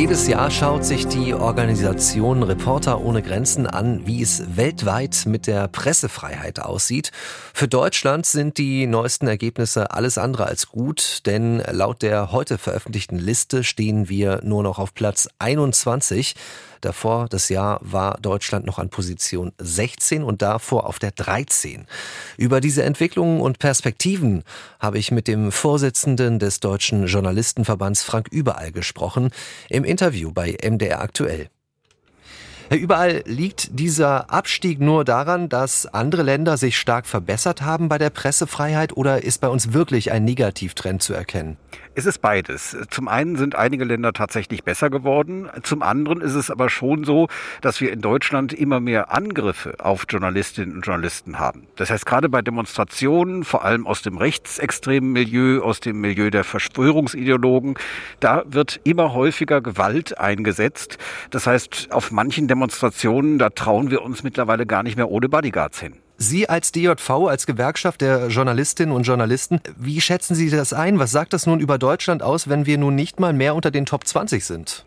Jedes Jahr schaut sich die Organisation Reporter ohne Grenzen an, wie es weltweit mit der Pressefreiheit aussieht. Für Deutschland sind die neuesten Ergebnisse alles andere als gut, denn laut der heute veröffentlichten Liste stehen wir nur noch auf Platz 21. Davor das Jahr war Deutschland noch an Position 16 und davor auf der 13. Über diese Entwicklungen und Perspektiven habe ich mit dem Vorsitzenden des Deutschen Journalistenverbands Frank Überall gesprochen im Interview bei MDR aktuell. Überall liegt dieser Abstieg nur daran, dass andere Länder sich stark verbessert haben bei der Pressefreiheit oder ist bei uns wirklich ein Negativtrend zu erkennen? Es ist beides. Zum einen sind einige Länder tatsächlich besser geworden. Zum anderen ist es aber schon so, dass wir in Deutschland immer mehr Angriffe auf Journalistinnen und Journalisten haben. Das heißt, gerade bei Demonstrationen, vor allem aus dem rechtsextremen Milieu, aus dem Milieu der Verschwörungsideologen, da wird immer häufiger Gewalt eingesetzt. Das heißt, auf manchen Demonstrationen, da trauen wir uns mittlerweile gar nicht mehr ohne Bodyguards hin. Sie als DJV, als Gewerkschaft der Journalistinnen und Journalisten, wie schätzen Sie das ein? Was sagt das nun über Deutschland aus, wenn wir nun nicht mal mehr unter den Top 20 sind?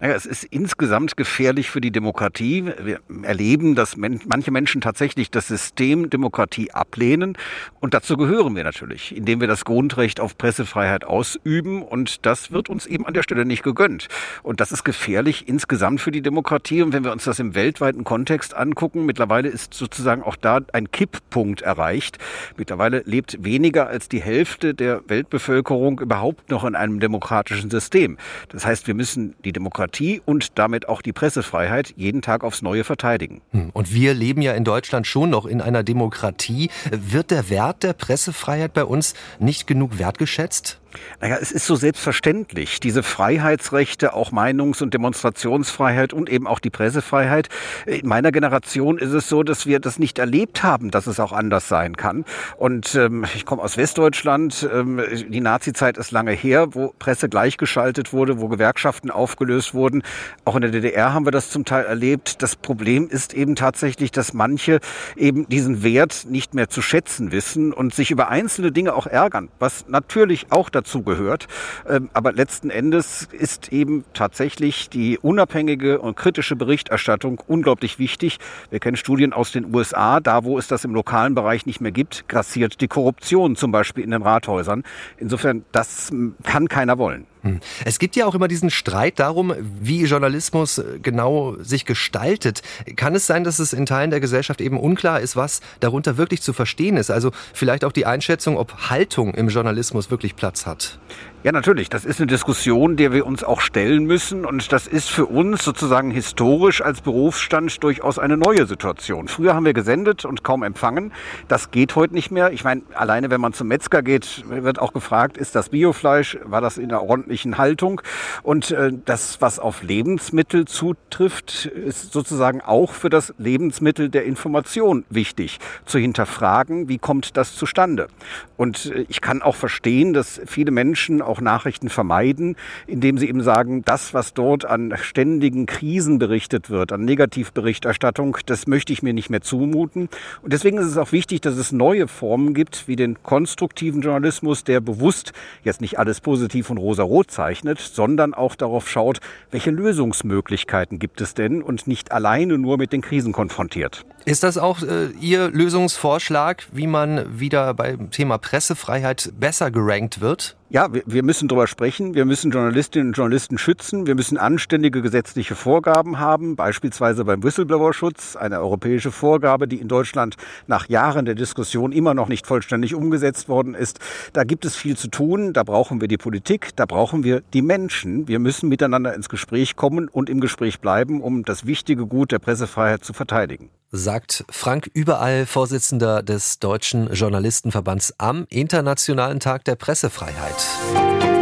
Naja, es ist insgesamt gefährlich für die Demokratie. Wir erleben, dass manche Menschen tatsächlich das System Demokratie ablehnen. Und dazu gehören wir natürlich, indem wir das Grundrecht auf Pressefreiheit ausüben. Und das wird uns eben an der Stelle nicht gegönnt. Und das ist gefährlich insgesamt für die Demokratie. Und wenn wir uns das im weltweiten Kontext angucken, mittlerweile ist sozusagen auch da ein Kipppunkt erreicht. Mittlerweile lebt weniger als die Hälfte der Weltbevölkerung überhaupt noch in einem demokratischen System. Das heißt, wir müssen die Demokratie Demokratie und damit auch die Pressefreiheit jeden Tag aufs Neue verteidigen. Hm, und wir leben ja in Deutschland schon noch in einer Demokratie. Wird der Wert der Pressefreiheit bei uns nicht genug wertgeschätzt? Naja, es ist so selbstverständlich. Diese Freiheitsrechte, auch Meinungs- und Demonstrationsfreiheit und eben auch die Pressefreiheit. In meiner Generation ist es so, dass wir das nicht erlebt haben, dass es auch anders sein kann. Und ähm, ich komme aus Westdeutschland. Ähm, die Nazizeit ist lange her, wo Presse gleichgeschaltet wurde, wo Gewerkschaften aufgelöst wurden. Auch in der DDR haben wir das zum Teil erlebt. Das Problem ist eben tatsächlich, dass manche eben diesen Wert nicht mehr zu schätzen wissen und sich über einzelne Dinge auch ärgern, was natürlich auch dazu dazu gehört. Ähm, aber letzten Endes ist eben tatsächlich die unabhängige und kritische Berichterstattung unglaublich wichtig. Wir kennen Studien aus den USA, da wo es das im lokalen Bereich nicht mehr gibt, grassiert die Korruption zum Beispiel in den Rathäusern. Insofern, das kann keiner wollen. Hm. Es gibt ja auch immer diesen Streit darum, wie Journalismus äh, genau sich gestaltet. Kann es sein, dass es in Teilen der Gesellschaft eben unklar ist, was darunter wirklich zu verstehen ist? Also vielleicht auch die Einschätzung, ob Haltung im Journalismus wirklich Platz hat. Ja, natürlich. Das ist eine Diskussion, der wir uns auch stellen müssen. Und das ist für uns sozusagen historisch als Berufsstand durchaus eine neue Situation. Früher haben wir gesendet und kaum empfangen. Das geht heute nicht mehr. Ich meine, alleine wenn man zum Metzger geht, wird auch gefragt, ist das Biofleisch? War das in einer ordentlichen Haltung? Und äh, das, was auf Lebensmittel zutrifft, ist sozusagen auch für das Lebensmittel der Information wichtig. Zu hinterfragen, wie kommt das zustande? Und äh, ich kann auch verstehen, dass viele Menschen auch Nachrichten vermeiden, indem sie eben sagen, das, was dort an ständigen Krisen berichtet wird, an Negativberichterstattung, das möchte ich mir nicht mehr zumuten. Und deswegen ist es auch wichtig, dass es neue Formen gibt, wie den konstruktiven Journalismus, der bewusst jetzt nicht alles positiv und rosa-rot zeichnet, sondern auch darauf schaut, welche Lösungsmöglichkeiten gibt es denn und nicht alleine nur mit den Krisen konfrontiert. Ist das auch äh, Ihr Lösungsvorschlag, wie man wieder beim Thema Pressefreiheit besser gerankt wird? Ja, wir, wir müssen darüber sprechen. Wir müssen Journalistinnen und Journalisten schützen. Wir müssen anständige gesetzliche Vorgaben haben, beispielsweise beim Whistleblower-Schutz, eine europäische Vorgabe, die in Deutschland nach Jahren der Diskussion immer noch nicht vollständig umgesetzt worden ist. Da gibt es viel zu tun. Da brauchen wir die Politik, da brauchen wir die Menschen. Wir müssen miteinander ins Gespräch kommen und im Gespräch bleiben, um das wichtige Gut der Pressefreiheit zu verteidigen sagt Frank Überall, Vorsitzender des Deutschen Journalistenverbands am Internationalen Tag der Pressefreiheit.